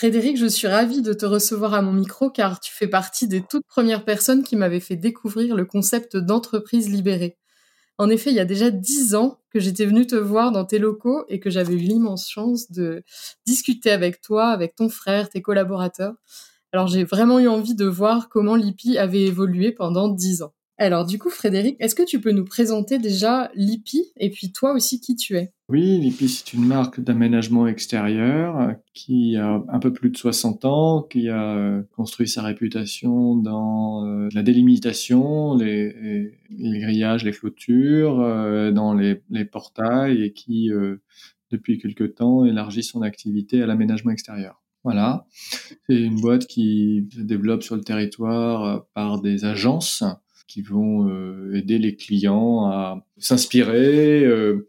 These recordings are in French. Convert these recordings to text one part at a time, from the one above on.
Frédéric, je suis ravie de te recevoir à mon micro car tu fais partie des toutes premières personnes qui m'avaient fait découvrir le concept d'entreprise libérée. En effet, il y a déjà dix ans que j'étais venue te voir dans tes locaux et que j'avais eu l'immense chance de discuter avec toi, avec ton frère, tes collaborateurs. Alors j'ai vraiment eu envie de voir comment l'IPI avait évolué pendant dix ans. Alors du coup, Frédéric, est-ce que tu peux nous présenter déjà l'IPI et puis toi aussi qui tu es? Oui, l'IPI, c'est une marque d'aménagement extérieur qui a un peu plus de 60 ans, qui a euh, construit sa réputation dans euh, la délimitation, les, grillages, les clôtures, euh, dans les, portails et qui, depuis quelque temps, élargit son activité à l'aménagement extérieur. Voilà, c'est une boîte qui se développe sur le territoire par des agences qui vont euh, aider les clients à s'inspirer, euh,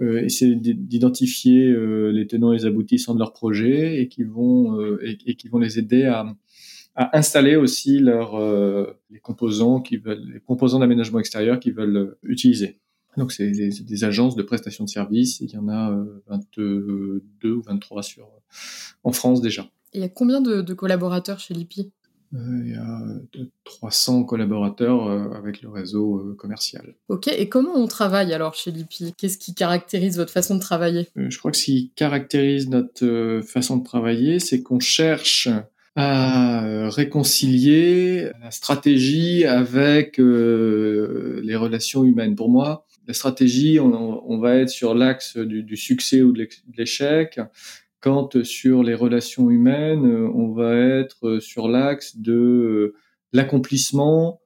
euh, essayer d'identifier les tenants et les aboutissants de leur projet et qui vont et, qui vont les aider à, installer aussi leurs les composants qui les composants d'aménagement extérieur qu'ils veulent utiliser. Donc c'est des, agences de prestation de services, il y en a 22 ou 23 sur en France déjà. il y a combien de, de collaborateurs chez Lipi? Il y a 300 collaborateurs euh, avec le réseau euh, commercial. Ok, et comment on travaille alors chez Lipi? Qu'est-ce qui caractérise votre façon de travailler? Je crois que ce qui caractérise notre façon de travailler, c'est qu'on cherche à réconcilier la stratégie avec les relations humaines. Pour moi, la stratégie, on, va être sur l'axe du, du, succès ou de l'échec, quand sur les relations humaines, euh, on va être sur l'axe de euh, l'accomplissement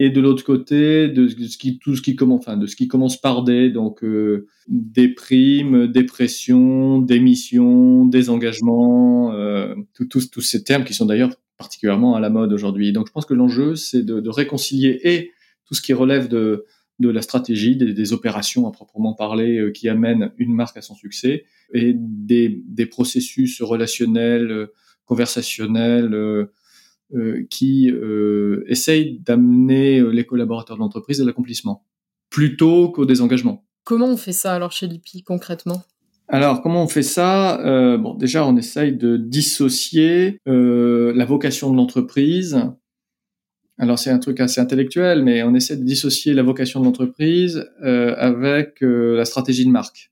et de l'autre côté de ce qui tout ce qui commence enfin de ce qui commence par des donc euh, des primes, dépression, démission, désengagement, euh, tous tous ces termes qui sont d'ailleurs particulièrement à la mode aujourd'hui. Donc je pense que l'enjeu c'est de, réconcilier et tout ce qui relève de de la stratégie, des, des opérations à proprement parler euh, qui amènent une marque à son succès et des, des processus relationnels, euh, conversationnels euh, euh, qui euh, essayent d'amener les collaborateurs de l'entreprise à l'accomplissement plutôt qu'au désengagement. Comment on fait ça alors chez Lipi concrètement? Alors, comment on fait ça? Euh, Bon, déjà, on essaye de dissocier euh, la vocation de l'entreprise alors c'est un truc assez intellectuel, mais on essaie de dissocier la vocation de l'entreprise euh, avec euh, la stratégie de marque.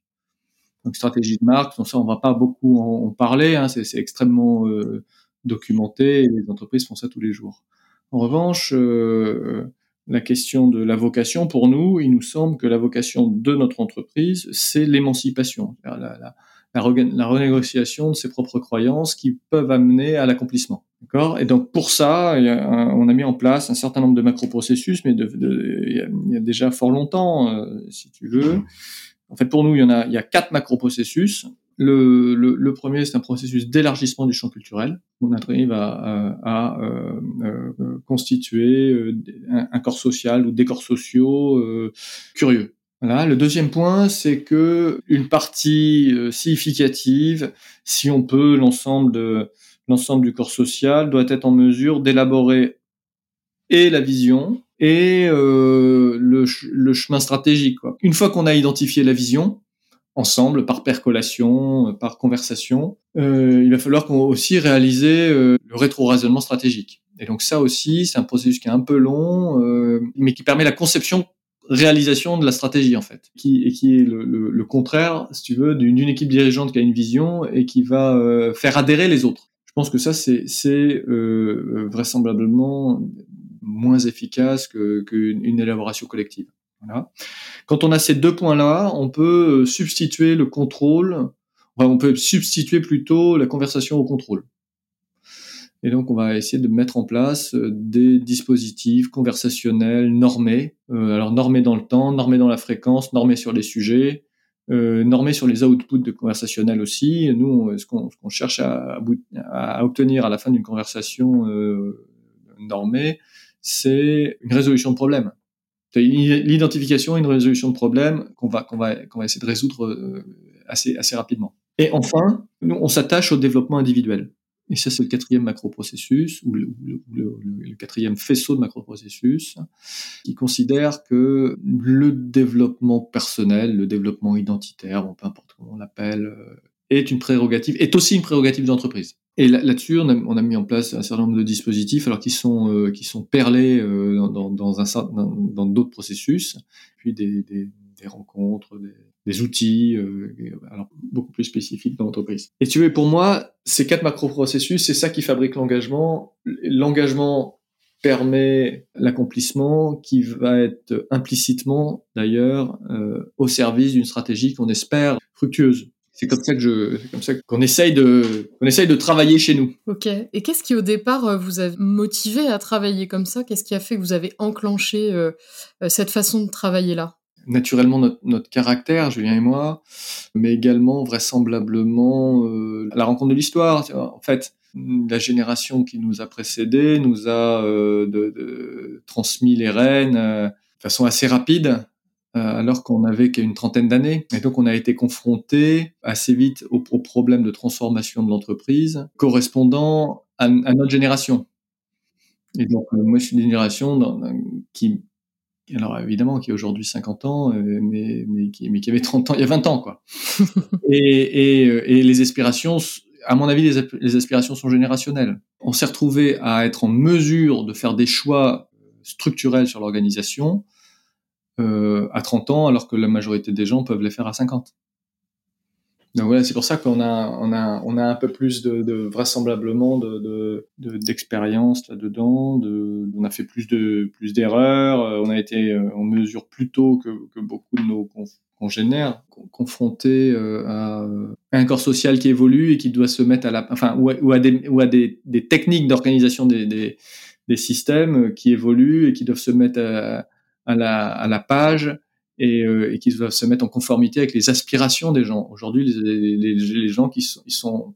Donc stratégie de marque, ça on va pas beaucoup en, parler, hein, c'est extrêmement euh, documenté et les entreprises font ça tous les jours. En revanche, la question de la vocation, pour nous, il nous semble que la vocation de notre entreprise, c'est l'émancipation, la, renégociation de ses propres croyances qui peuvent amener à l'accomplissement. D'accord? Et donc pour ça, on a mis en place un certain nombre de macro-processus, mais il, y a, déjà fort longtemps, euh, si tu veux. En fait, pour nous, il y en a, y a quatre macro-processus. Le, premier, c'est un processus d'élargissement du champ culturel. On arrive à, euh, euh, constituer un, corps social ou des corps sociaux curieux. Voilà. Le deuxième point, c'est que une partie euh, significative, si on peut, l'ensemble de l'ensemble du corps social doit être en mesure d'élaborer et la vision et euh, le, le, chemin stratégique. Quoi. Une fois qu'on a identifié la vision, ensemble, par percolation, par conversation, euh, il va falloir qu'on aussi réaliser euh, le rétro-raisonnement stratégique. Et donc ça aussi, c'est un processus qui est un peu long, euh, mais qui permet la conception réalisation de la stratégie en fait, qui et qui est le, le, le contraire, si tu veux, d'une équipe dirigeante qui a une vision et qui va euh, faire adhérer les autres. Je pense que ça c'est euh, vraisemblablement moins efficace que qu'une élaboration collective. Voilà. Quand on a ces deux points-là, on peut euh, substituer le contrôle, on peut substituer plutôt la conversation au contrôle. Et donc, on va essayer de mettre en place euh, des dispositifs conversationnels normés. Euh, alors, normés dans le temps, normés dans la fréquence, normés sur les sujets, euh, normé sur les outputs de conversationnel aussi. Nous, ce qu'on cherche à, obtenir à la fin d'une conversation normée, c'est une résolution de problème. L'identification une résolution de problème qu'on va, essayer de résoudre assez, assez rapidement. Et enfin, nous, on s'attache au développement individuel. Et ça, c'est le quatrième macroprocessus, ou le, quatrième faisceau de macroprocessus, qui considère que le développement personnel, le développement identitaire, peu importe comment on l'appelle, euh, est une prérogative, est aussi une prérogative d'entreprise. Et là-dessus, on, on, a, mis en place un certain nombre de dispositifs, alors qui sont euh, qui sont perlés euh, dans, dans, un dans d'autres processus, puis des, des, des rencontres, des, des outils, euh, alors beaucoup plus spécifiques dans l'entreprise. Et tu veux, pour moi, ces quatre macro-processus, c'est ça qui fabrique l'engagement. L'engagement permet l'accomplissement qui va être implicitement, d'ailleurs, euh, au service d'une stratégie qu'on espère fructueuse. C'est comme ça je, comme ça qu'on essaye de, de travailler chez nous. Ok. Et qu'est-ce qui au départ euh, vous a motivé à travailler comme ça? Qu'est-ce qui a fait que vous avez enclenché euh, cette façon de travailler là naturellement notre, notre, caractère, Julien et moi, mais également vraisemblablement euh, la rencontre de l'histoire. En fait, la génération qui nous a précédés nous a euh, de, de, transmis les rênes euh, de façon assez rapide, euh, alors qu'on n'avait qu'une trentaine d'années. Et donc on a été confronté assez vite aux, aux problèmes de transformation de l'entreprise correspondant à, à, notre génération. Et donc moi je suis d'une génération qui alors évidemment qui a aujourd'hui 50 ans, euh, mais, mais, qui, mais qui avait 30 ans, il y a 20 ans, quoi. et, et, euh, et, les aspirations, à mon avis, les, les aspirations sont générationnelles. On s'est retrouvé à être en mesure de faire des choix structurels sur l'organisation euh, à 30 ans, alors que la majorité des gens peuvent les faire à 50. Donc voilà, c'est pour ça qu'on a, on a, on a un peu plus de, de vraisemblablement de, d'expérience de, là-dedans. De, on a fait plus de, plus d'erreurs. Euh, on a été euh, en mesure plus tôt que, que beaucoup de nos congénères confrontés euh, à un corps social qui évolue et qui doit se mettre à la, enfin, ou à, ou à des, ou à des, des techniques d'organisation des, des, des, systèmes qui évoluent et qui doivent se mettre à, à la, à la page et, euh, et qui doivent se mettre en conformité avec les aspirations des gens. Aujourd'hui, les, les, les, gens qui sont, ils sont,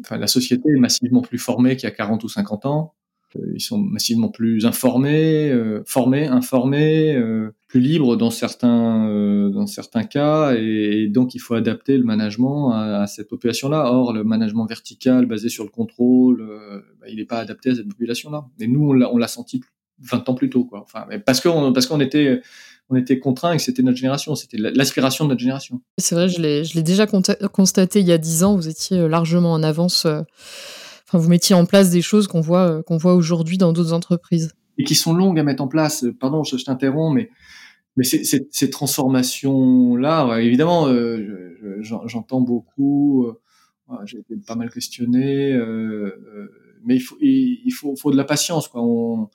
enfin, la société est massivement plus formée qu'il y a 40 ou 50 ans. Euh, ils sont massivement plus informés, euh, formés, informés, euh, plus libres dans certains euh, dans certains cas, et, donc il faut adapter le management à, à cette population-là. Or, le management vertical basé sur le contrôle, bah, il n'est pas adapté à cette population-là. Et nous, on l'a senti 20 ans plus tôt, quoi. Enfin, parce qu'on parce qu'on était on était contraint et que c'était notre génération, c'était l'aspiration de notre génération. C'est vrai, je l'ai déjà constaté il y a dix ans, vous étiez euh, largement en avance, euh, enfin, vous mettiez en place des choses qu'on voit, euh, qu'on voit aujourd'hui dans d'autres entreprises. Et qui sont longues à mettre en place. Pardon, je, t'interromps, mais, mais ces, ces, ces transformations-là, évidemment, euh, j'entends beaucoup, euh, j'ai été pas mal questionné, euh, mais il faut, il, il faut, faut de la patience. Quoi. On,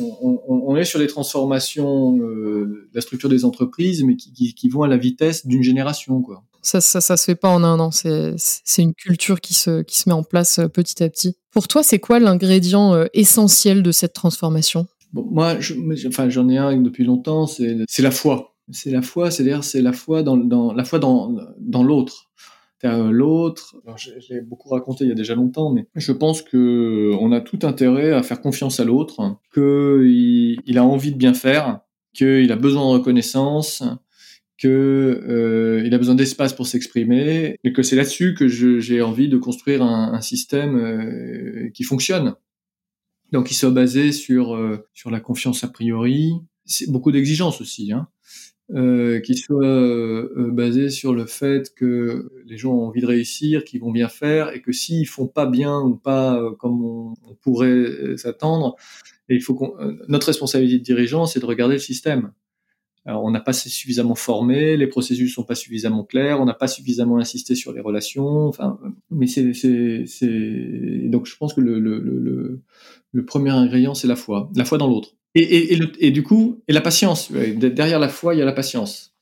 on, on, est sur des transformations euh, de la structure des entreprises, mais qui, qui, qui vont à la vitesse d'une génération. Quoi. Ça, ça, ça se fait pas en un an. C'est, une culture qui se, qui se met en place euh, petit à petit. Pour toi, c'est quoi l'ingrédient euh, essentiel de cette transformation? Bon, Moi, je, enfin, j'en ai un depuis longtemps. C'est, c'est la foi. C'est la foi, c'est-à-dire c'est la foi dans, dans la foi dans, dans l'autre l'autre. J'ai beaucoup raconté il y a déjà longtemps, mais je pense que on a tout intérêt à faire confiance à l'autre, qu'il il a envie de bien faire, qu'il a besoin de reconnaissance, que euh, a besoin d'espace pour s'exprimer, et que c'est là-dessus que j'ai envie de construire un, système euh, qui fonctionne. Donc, il soit basé sur euh, sur la confiance a priori, c'est beaucoup d'exigences aussi. Hein euh, qui soit euh, euh, basé sur le fait que les gens ont envie de réussir, qu'ils vont bien faire, et que s'ils font pas bien ou pas euh, comme on, pourrait s'attendre, il faut qu'on, notre responsabilité de dirigeant, c'est de regarder le système. Alors, on n'a pas suffisamment formé, les processus sont pas suffisamment clairs, on n'a pas suffisamment insisté sur les relations. Enfin, mais c'est, c'est, c'est... donc je pense que le, le, le, le premier ingrédient, c'est la foi, la foi dans l'autre. Et, et, et, le, et, du coup, et la patience. Derrière la foi, il y a la patience.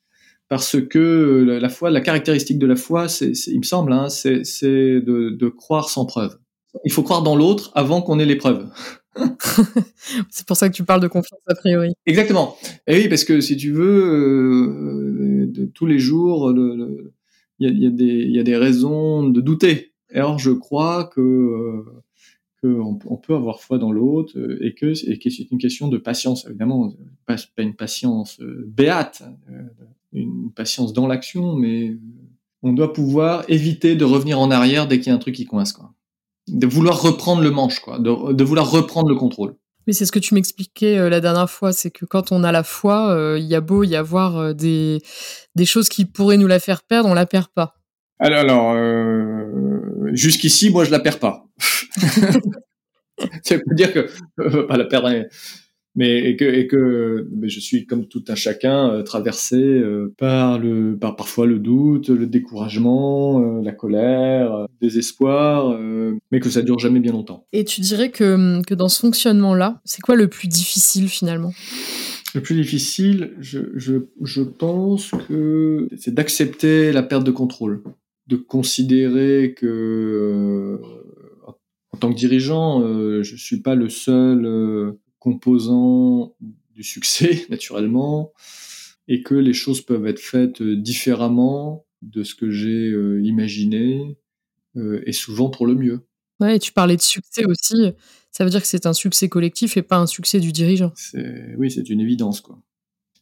Parce que la foi, la caractéristique de la foi, c'est, il me semble, hein, c'est, de, de, croire sans preuve. Il faut croire dans l'autre avant qu'on ait les preuves. c'est pour ça que tu parles de confiance a priori. Exactement. Et oui, parce que si tu veux, euh, tous les jours, il y, a, y, a des raisons de douter. Alors je crois que qu'on on peut avoir foi dans l'autre et que, et que c'est une question de patience, évidemment, pas, pas une patience béate, une patience dans l'action, mais on doit pouvoir éviter de revenir en arrière dès qu'il y a un truc qui coince, quoi. De vouloir reprendre le manche, quoi. De, vouloir reprendre le contrôle. Oui, c'est ce que tu m'expliquais euh, la dernière fois, c'est que quand on a la foi, euh, il y a beau y avoir euh, des, des choses qui pourraient nous la faire perdre, on la perd pas. Alors, jusqu'ici, moi, je la perds pas. ça veut dire que pas la perdre mais et que, et que mais je suis comme tout un chacun euh, traversé euh, par le par parfois le doute, le découragement, euh, la colère, le désespoir, mais que ça dure jamais bien longtemps. Et tu dirais que que dans ce fonctionnement là, c'est quoi le plus difficile finalement? Le plus difficile, je je je pense que c'est d'accepter la perte de contrôle, de considérer que en tant que dirigeant, je suis pas le seul composants du succès, naturellement, et que les choses peuvent être faites euh, différemment de ce que j'ai euh, imaginé, euh, et souvent pour le mieux. Ouais, et tu parlais de succès aussi. Ça veut dire que c'est un succès collectif et pas un succès du dirigeant. Oui, c'est une évidence, quoi.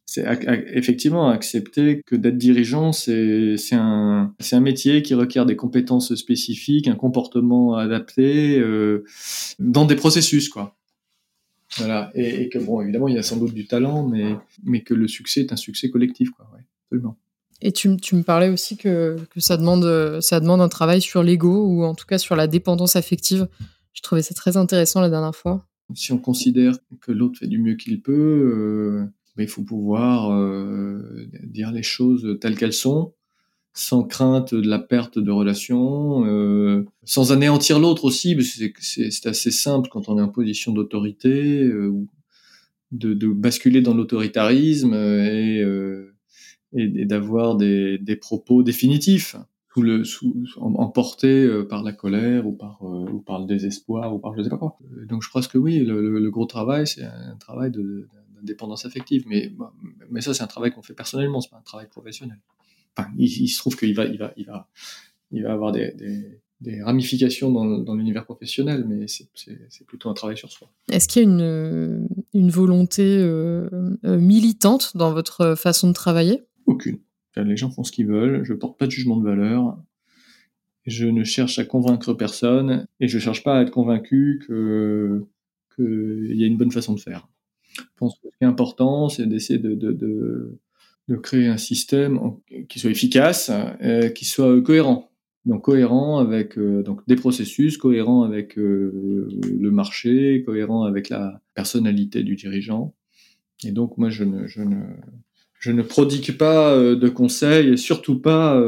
C'est effectivement accepter que d'être dirigeant, c'est un, un métier qui requiert des compétences spécifiques, un comportement adapté dans des processus, quoi. Voilà. Et, que, bon, évidemment, il y a sans doute du talent, mais, mais que le succès est un succès collectif, quoi. Ouais, absolument. Et tu, tu, me parlais aussi que, que ça, demande, ça demande un travail sur l'ego, ou en tout cas sur la dépendance affective. Je trouvais ça très intéressant la dernière fois. Si on considère que l'autre fait du mieux qu'il peut, euh, ben, il faut pouvoir euh, dire les choses telles qu'elles sont sans crainte de la perte de relation, euh, sans anéantir l'autre aussi, parce que c'est assez simple quand on est en position d'autorité, euh, de, de, basculer dans l'autoritarisme et, euh, et, et d'avoir des, des, propos définitifs, sous le, sous, emportés euh, par la colère ou par, euh, ou par le désespoir ou par je sais pas quoi. Donc je pense que oui, le, le, gros travail, c'est un travail d'indépendance affective, mais, mais ça c'est un travail qu'on fait personnellement, c'est pas un travail professionnel il, se trouve qu'il va, il va, il va, il va avoir des, des, ramifications dans, dans l'univers professionnel, mais c'est plutôt un travail sur soi. Est-ce qu'il y a une, une volonté euh, euh, militante dans votre façon de travailler? Aucune. Les gens font ce qu'ils veulent, je porte pas de jugement de valeur, je ne cherche à convaincre personne, et je cherche pas à être convaincu que qu'il y a une bonne façon de faire. Je pense que ce qui est important, c'est d'essayer de, créer un système qui soit efficace, euh, qui soit cohérent. Donc cohérent avec euh, donc des processus, cohérent avec euh, le marché, cohérent avec la personnalité du dirigeant. Et donc moi je ne prodigue pas de conseils et surtout pas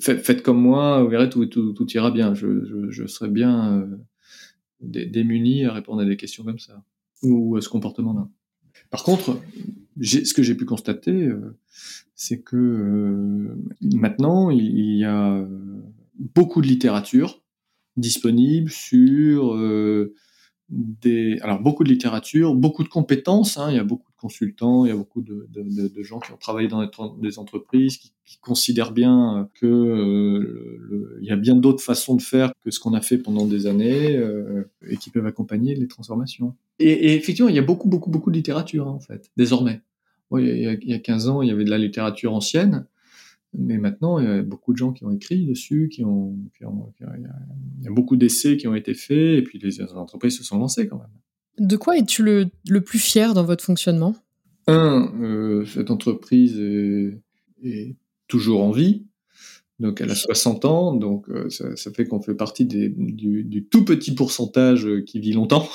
faites, comme moi, vous verrez tout ira bien. Je, je, je serai bien démuni à répondre à des questions comme ça ou à ce comportement-là. Par contre, ce que j'ai pu constater, euh, c'est que euh, maintenant, il, y a euh, beaucoup de littérature disponible sur des, alors beaucoup de littérature, beaucoup de compétences. Hein, il y a beaucoup de consultants, il y a beaucoup de, de, de gens qui ont travaillé dans des entreprises, qui, qui considèrent bien que euh, il y a bien d'autres façons de faire que ce qu'on a fait pendant des années euh, et qui peuvent accompagner les transformations. Et, et, effectivement, il y a beaucoup, beaucoup, beaucoup de littérature hein, en fait, désormais. il, y a, il y a 15 ans, il y avait de la littérature ancienne. Mais maintenant, il y a beaucoup de gens qui ont écrit dessus, qui ont, qui ont il y a beaucoup d'essais qui ont été faits, et puis les entreprises se sont lancées quand même. De quoi es-tu le, le plus fier dans votre fonctionnement? Un, euh, cette entreprise est, est, toujours en vie, donc elle a 60 ans, donc euh, ça, ça, fait qu'on fait partie des, du, du, tout petit pourcentage qui vit longtemps.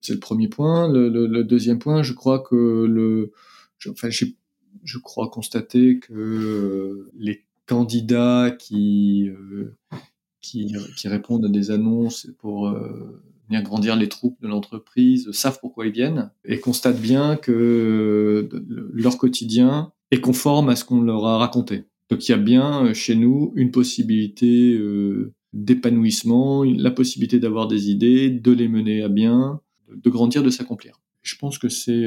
C'est le premier point. Le, le, le, deuxième point, je crois que le, enfin, j'ai je crois constater que euh, les candidats qui, euh, qui, qui, répondent à des annonces pour euh, venir grandir les troupes de l'entreprise savent pourquoi ils viennent et constatent bien que leur quotidien est conforme à ce qu'on leur a raconté. Donc il y a bien chez nous une possibilité d'épanouissement, la possibilité d'avoir des idées, de les mener à bien, de grandir, de s'accomplir. Je pense que c'est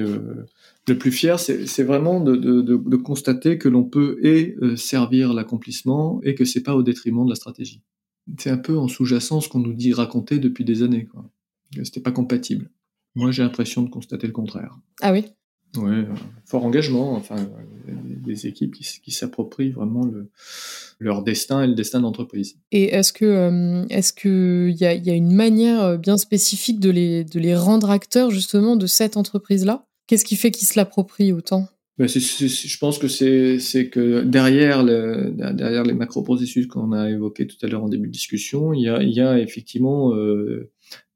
le plus fier, c'est vraiment de, de, de, constater que l'on peut et servir l'accomplissement et que c'est pas au détriment de la stratégie. C'est un peu en sous-jacent ce qu'on nous dit raconter depuis des années. Quoi. C'était pas compatible. Moi, j'ai l'impression de constater le contraire. Ah oui? Ouais, fort engagement, enfin, des équipes qui, s'approprient vraiment le, leur destin et le destin d'entreprise. Et est-ce que euh, est-ce que il y a, y a, une manière euh, bien spécifique de les de les rendre acteurs justement de cette entreprise-là? Qu'est-ce qui fait qu'ils se l'approprient autant? Ben je pense que c'est que derrière le, derrière les macro processus qu'on a évoqués tout à l'heure en début de discussion, il y a, il y a effectivement euh,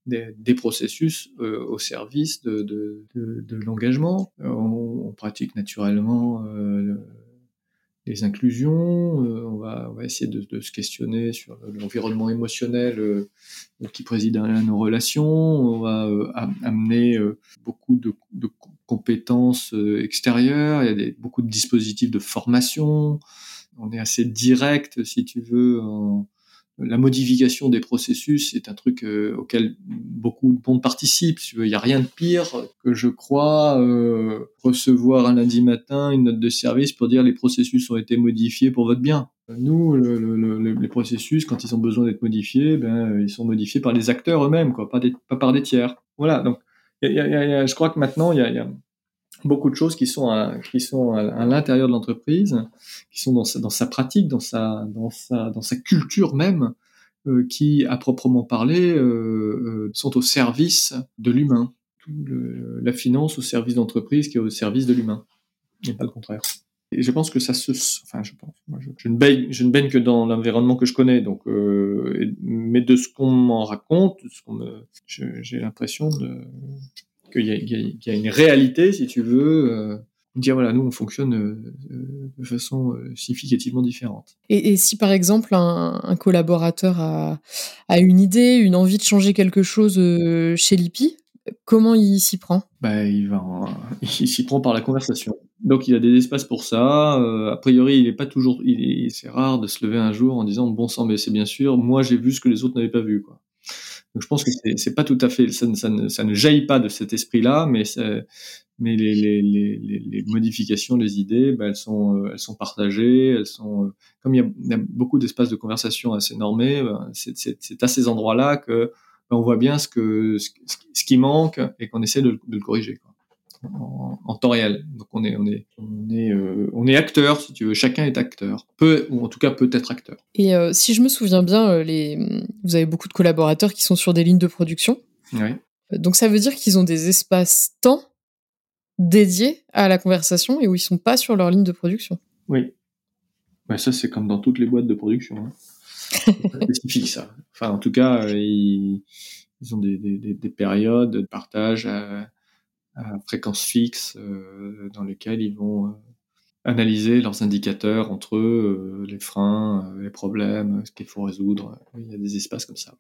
des, processus euh, au service de, de, de, de l'engagement. Euh, on, on, pratique naturellement euh, les inclusions, on va, on, va, essayer de, se questionner sur l'environnement émotionnel qui préside à nos relations, on va amener beaucoup de, compétences extérieures, il y a des, beaucoup de dispositifs de formation, on est assez direct, si tu veux, en, la modification des processus est un truc euh, auquel beaucoup de monde participent. Il n'y a rien de pire que je crois euh, recevoir un lundi matin une note de service pour dire les processus ont été modifiés pour votre bien. Nous, les processus, quand ils ont besoin d'être modifiés, ben, ils sont modifiés par les acteurs eux-mêmes, quoi, pas, par des tiers. Voilà. Donc, je crois que maintenant, il y a, beaucoup de choses qui sont à, qui sont à, l'intérieur de l'entreprise, qui sont dans sa, dans sa pratique, dans sa, dans sa, dans sa culture même, euh, qui, à proprement parler, euh, euh, sont au service de l'humain. La finance au service d'entreprise qui est au service de l'humain, et pas le contraire. Et je pense que ça se, enfin, je pense, moi, je, ne baigne, je ne baigne que dans l'environnement que je connais, donc, euh, mais de ce qu'on m'en raconte, ce qu'on me, j'ai l'impression de, qu'il y, a une réalité, si tu veux, euh, dire voilà, nous on fonctionne euh, de façon euh, significativement différente. Et, si par exemple un, collaborateur a, une idée, une envie de changer quelque chose chez Lippi, comment il s'y prend? Bah, il va, il s'y prend par la conversation. Donc il a des espaces pour ça. a priori, il est pas toujours, il c'est rare de se lever un jour en disant bon sang, mais c'est bien sûr, moi j'ai vu ce que les autres n'avaient pas vu, quoi. Je pense que c'est pas tout à fait, ça, ne, jaillit pas de cet esprit-là, mais mais les, modifications, les idées, bah, elles sont euh, elles sont partagées, elles sont euh, comme il y a, beaucoup d'espaces de conversation assez normés, bah, c'est à ces endroits-là que bah, on voit bien ce que ce, qui manque et qu'on essaie de, le corriger. En, temps réel. Donc on est on est euh, on est acteur si tu veux. Chacun est acteur. Peut ou en tout cas peut être acteur. Et si je me souviens bien, les vous avez beaucoup de collaborateurs qui sont sur des lignes de production. Oui. Donc ça veut dire qu'ils ont des espaces temps dédiés à la conversation et où ils sont pas sur leur ligne de production. Oui. Ouais, ça c'est comme dans toutes les boîtes de production. Hein. spécifique ça. Enfin en tout cas ils, ils ont des, des, des, périodes de partage. À à fréquence fixe euh, dans lesquelles ils vont euh, analyser leurs indicateurs entre eux, euh, les freins, les problèmes, ce qu'il faut résoudre. Il y a des espaces comme ça.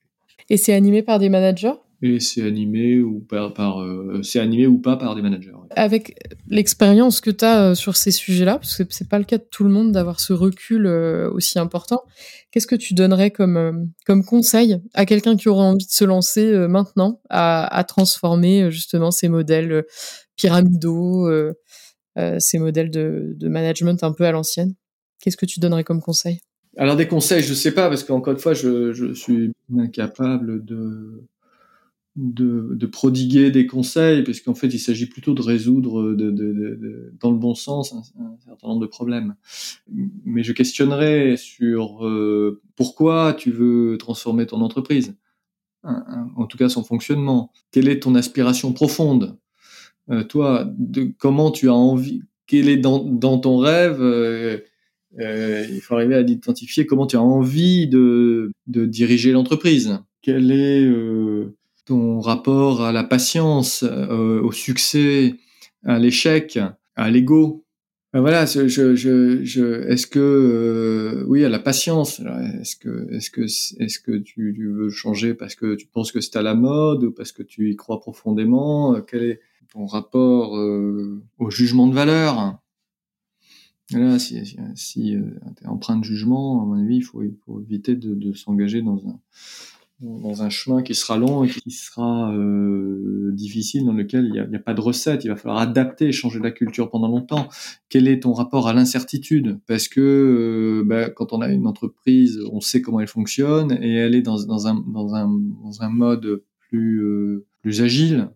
Et c'est animé par des managers? Et c'est animé ou par, par euh, c'est animé ou pas par des managers. Avec l'expérience que tu as euh, sur ces sujets-là, parce que c'est pas le cas de tout le monde d'avoir ce recul euh, aussi important, qu'est-ce que tu donnerais comme comme conseil à quelqu'un qui aurait envie de se lancer maintenant à, à, transformer justement ces modèles pyramidaux, ces modèles de, management un peu à l'ancienne Qu'est-ce que tu donnerais comme conseil? Alors des conseils, je sais pas parce qu'encore une fois, je, suis incapable de prodiguer des conseils, puisqu'en fait, il s'agit plutôt de résoudre dans le bon sens un, certain nombre de problèmes. Mais je questionnerai sur euh, pourquoi tu veux transformer ton entreprise, en tout cas son fonctionnement. Quelle est ton aspiration profonde? Euh, Toi, de, comment tu as envie Quel est dans, dans ton rêve euh, Il faut arriver à identifier comment tu as envie de, de diriger l'entreprise? Quel est ton rapport à la patience, euh, au succès, à l'échec, à l'ego? Ben voilà, je, je, je, est-ce que euh, oui à la patience Est-ce que est-ce que est-ce que tu, veux changer parce que tu penses que c'est à la mode ou parce que tu y crois profondément? Quel est ton rapport euh, au jugement de valeur Là, si, si, si tu es empreint de jugement, à mon avis, il faut, il faut éviter de, s'engager dans un dans un chemin qui sera long et qui sera euh, difficile, dans lequel il n'y a, pas de recette. Il va falloir adapter, changer la culture pendant longtemps. Quel est ton rapport à l'incertitude? Parce que euh, bah, quand on a une entreprise, on sait comment elle fonctionne et elle est dans, dans, un, dans, un, dans un mode plus, euh, plus agile.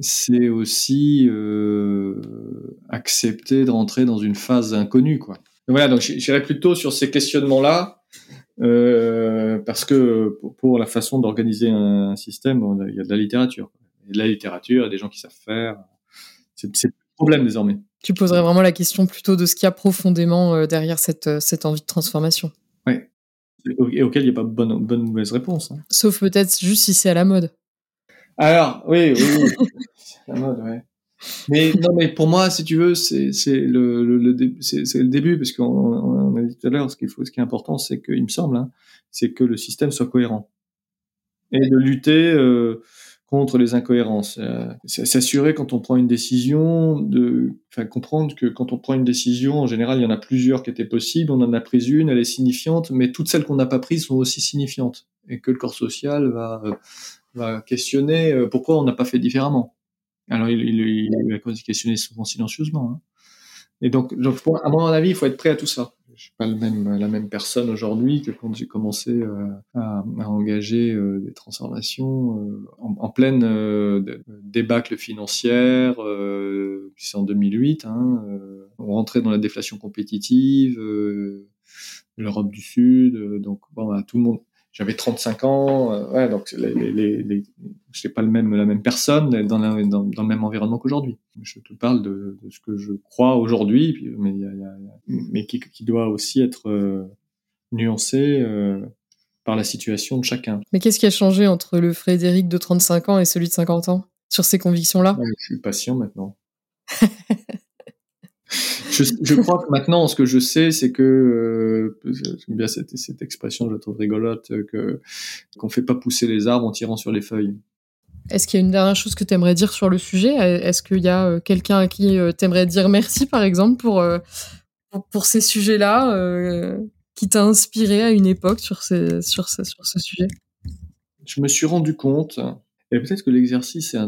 C'est aussi euh, accepter de rentrer dans une phase inconnue, quoi. voilà, donc j'irai plutôt sur ces questionnements-là euh, parce que pour, la façon d'organiser un, système, il y a de la littérature. Il y a de la littérature, il y a des gens qui savent faire. C'est le problème désormais. Tu poserais vraiment la question plutôt de ce qu'il y a profondément euh, derrière cette, cette envie de transformation. Oui. Et auquel il n'y a pas de bonne, bonne ou mauvaise réponse. Hein. Sauf peut-être juste si c'est à la mode. Alors, oui, oui, oui. la mode, ouais. Mais non, mais pour moi, si tu veux, c'est le, le, le, c'est le début, parce qu'on a dit tout à l'heure, ce qu'il faut, ce qui est important, c'est que, il me semble, hein, c'est que le système soit cohérent et de lutter euh, contre les incohérences. Euh, S'assurer quand on prend une décision, de, enfin comprendre que quand on prend une décision, en général, il y en a plusieurs qui étaient possibles, on en a pris une, elle est signifiante, mais toutes celles qu'on n'a pas prises sont aussi signifiantes, et que le corps social va, euh, va questionner euh, pourquoi on n'a pas fait différemment. Alors, il, il, il, va questionner souvent silencieusement. Hein. Et donc, à mon avis, il faut être prêt à tout ça. Je suis pas la même personne aujourd'hui que quand j'ai commencé euh, à, engager euh, des transformations en, pleine débâcle financière. Euh, c'est en 2008. Hein, on rentrait dans la déflation compétitive, l'Europe du Sud. donc, bon, bah, tout le monde j'avais 35 ans, euh, ouais, donc les, les, les, je sais pas le même la même personne dans, la, dans, dans le même environnement qu'aujourd'hui. Je te parle de, de, ce que je crois aujourd'hui, mais y a, y a, mais qui, qui, doit aussi être euh, nuancé euh, par la situation de chacun. Mais qu'est-ce qui a changé entre le Frédéric de 35 ans et celui de 50 ans sur ces convictions-là? Je suis patient maintenant. je, je, crois que maintenant, ce que je sais, c'est que euh, j'aime bien cette, cette, expression, je la trouve rigolote, que qu'on fait pas pousser les arbres en tirant sur les feuilles. Est-ce qu'il y a une dernière chose que tu aimerais dire sur le sujet? Est-ce qu'il y a euh, quelqu'un à qui euh, tu aimerais dire merci, par exemple, pour, pour, pour ces sujets-là, euh, qui t'a inspiré à une époque sur, ces, sur, ce, sur ce sujet? Je me suis rendu compte, et peut-être que l'exercice est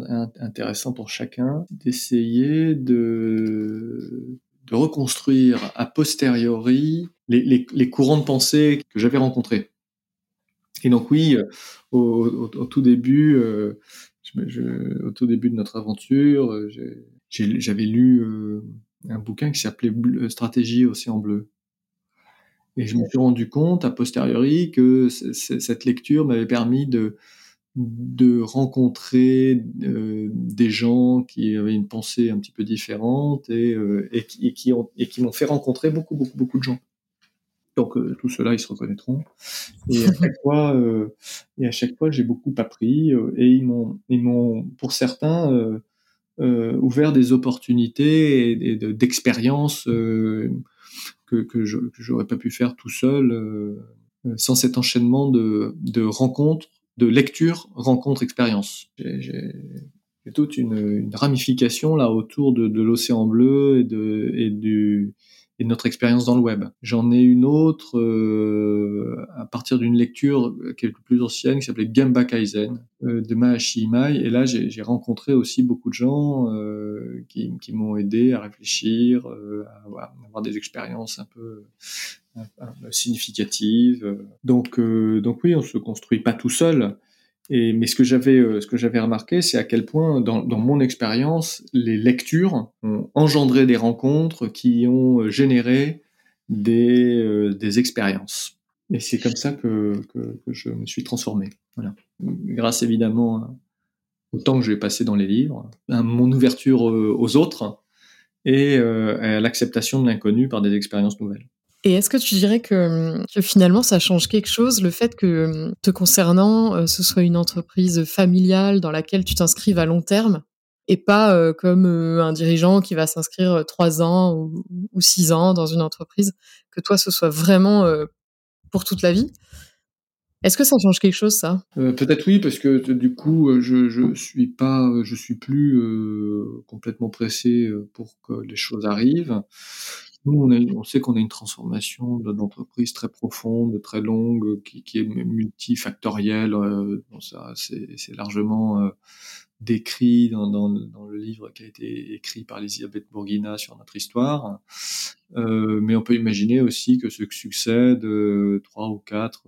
intéressant pour chacun, d'essayer de reconstruire a posteriori les, courants de pensée que j'avais rencontrés. Et donc oui, au, tout début, euh, au tout début de notre aventure, euh, j'avais lu euh, un bouquin qui s'appelait Stratégie Océan Bleu. Et je me suis rendu compte a posteriori que cette lecture m'avait permis de, de rencontrer euh, des gens qui avaient une pensée un petit peu différente et, euh, et, qui, et qui, ont, et qui m'ont fait rencontrer beaucoup, beaucoup, beaucoup de gens. Donc euh, tout cela, ils se reconnaîtront. Et à chaque fois, euh, et à chaque fois, j'ai beaucoup appris euh, et ils m'ont, ils m'ont, pour certains, ouvert des opportunités et, et d'expériences que que j'aurais pas pu faire tout seul sans cet enchaînement de, de rencontres de lecture, rencontre, expérience. J'ai toute une, une, ramification là autour de, de l'océan bleu et de, et du, et notre expérience dans le web. J'en ai une autre euh, à partir d'une lecture quelque plus ancienne qui s'appelait Gamba Kaizen euh, de Mahashi Imai. Et là, j'ai rencontré aussi beaucoup de gens euh, qui, qui m'ont aidé à réfléchir, euh, à, avoir des expériences un peu significatives. Donc, euh, donc oui, on se construit pas tout seul. Et, mais ce que j'avais, euh, ce que j'avais remarqué, c'est à quel point, dans, dans mon expérience, les lectures ont engendré des rencontres qui ont euh, généré des, euh, des expériences. Et c'est comme ça que, que, que, je me suis transformé. Voilà. Grâce évidemment au temps que j'ai passé dans les livres, à mon ouverture aux autres et à l'acceptation de l'inconnu par des expériences nouvelles. Et est-ce que tu dirais que, que, finalement ça change quelque chose, le fait que te concernant, euh, ce soit une entreprise familiale dans laquelle tu t'inscrives à long terme et pas euh, comme euh, un dirigeant qui va s'inscrire trois ans ou, six ans dans une entreprise, que toi ce soit vraiment pour toute la vie? Est-ce que ça change quelque chose, ça? Peut-être oui, parce que du coup, je je suis pas, je suis plus complètement pressé pour que les choses arrivent. Nous, on, sait qu'on a une transformation d'entreprise très profonde, très longue, qui, est multifactorielle. Euh, c'est largement euh, décrit dans, le livre qui a été écrit par Elisabeth Bourguina sur notre histoire. Euh, mais on peut imaginer aussi que ce que succède trois ou quatre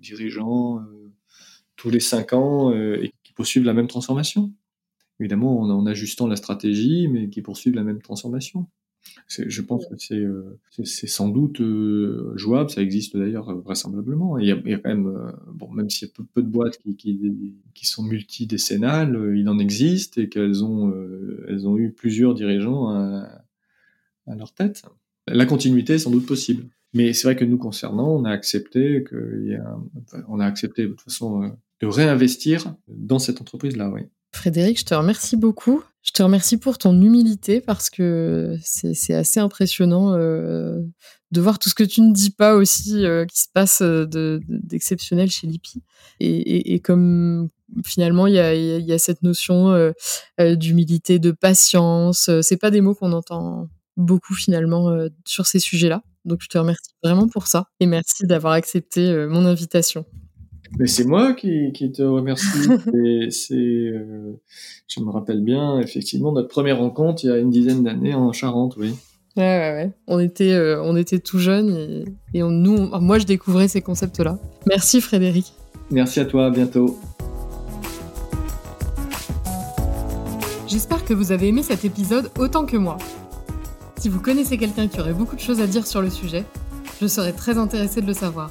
dirigeants tous les cinq ans et qui poursuivent la même transformation. Évidemment, en ajustant la stratégie, mais qui poursuivent la même transformation. Je pense que euh, c'est sans doute euh, jouable, ça existe d'ailleurs euh, vraisemblablement. Il y, a, il y a quand même, bon, même s'il y a peu, peu de boîtes qui, qui, qui, sont multidécennales, il en existe et qu'elles ont, elles ont eu plusieurs dirigeants à, à, leur tête. La continuité est sans doute possible. Mais c'est vrai que nous concernant, on a accepté que, y a, on a accepté de toute façon de réinvestir dans cette entreprise-là, oui. Frédéric, je te remercie beaucoup. Je te remercie pour ton humilité parce que c'est assez impressionnant euh, de voir tout ce que tu ne dis pas aussi euh, qui se passe d'exceptionnel chez Lippi. Et, comme finalement il y a, cette notion euh, d'humilité, de patience, c'est pas des mots qu'on entend beaucoup finalement sur ces sujets-là. Donc je te remercie vraiment pour ça et merci d'avoir accepté mon invitation. Mais c'est moi qui, qui, te remercie. c'est, euh, je me rappelle bien, effectivement, notre première rencontre il y a une dizaine d'années en Charente, oui. Ouais, ouais, ouais. On était, euh, on était tout jeunes et, et on, nous, moi, je découvrais ces concepts-là. Merci, Frédéric. Merci à toi. À bientôt. J'espère que vous avez aimé cet épisode autant que moi. Si vous connaissez quelqu'un qui aurait beaucoup de choses à dire sur le sujet, je serais très intéressée de le savoir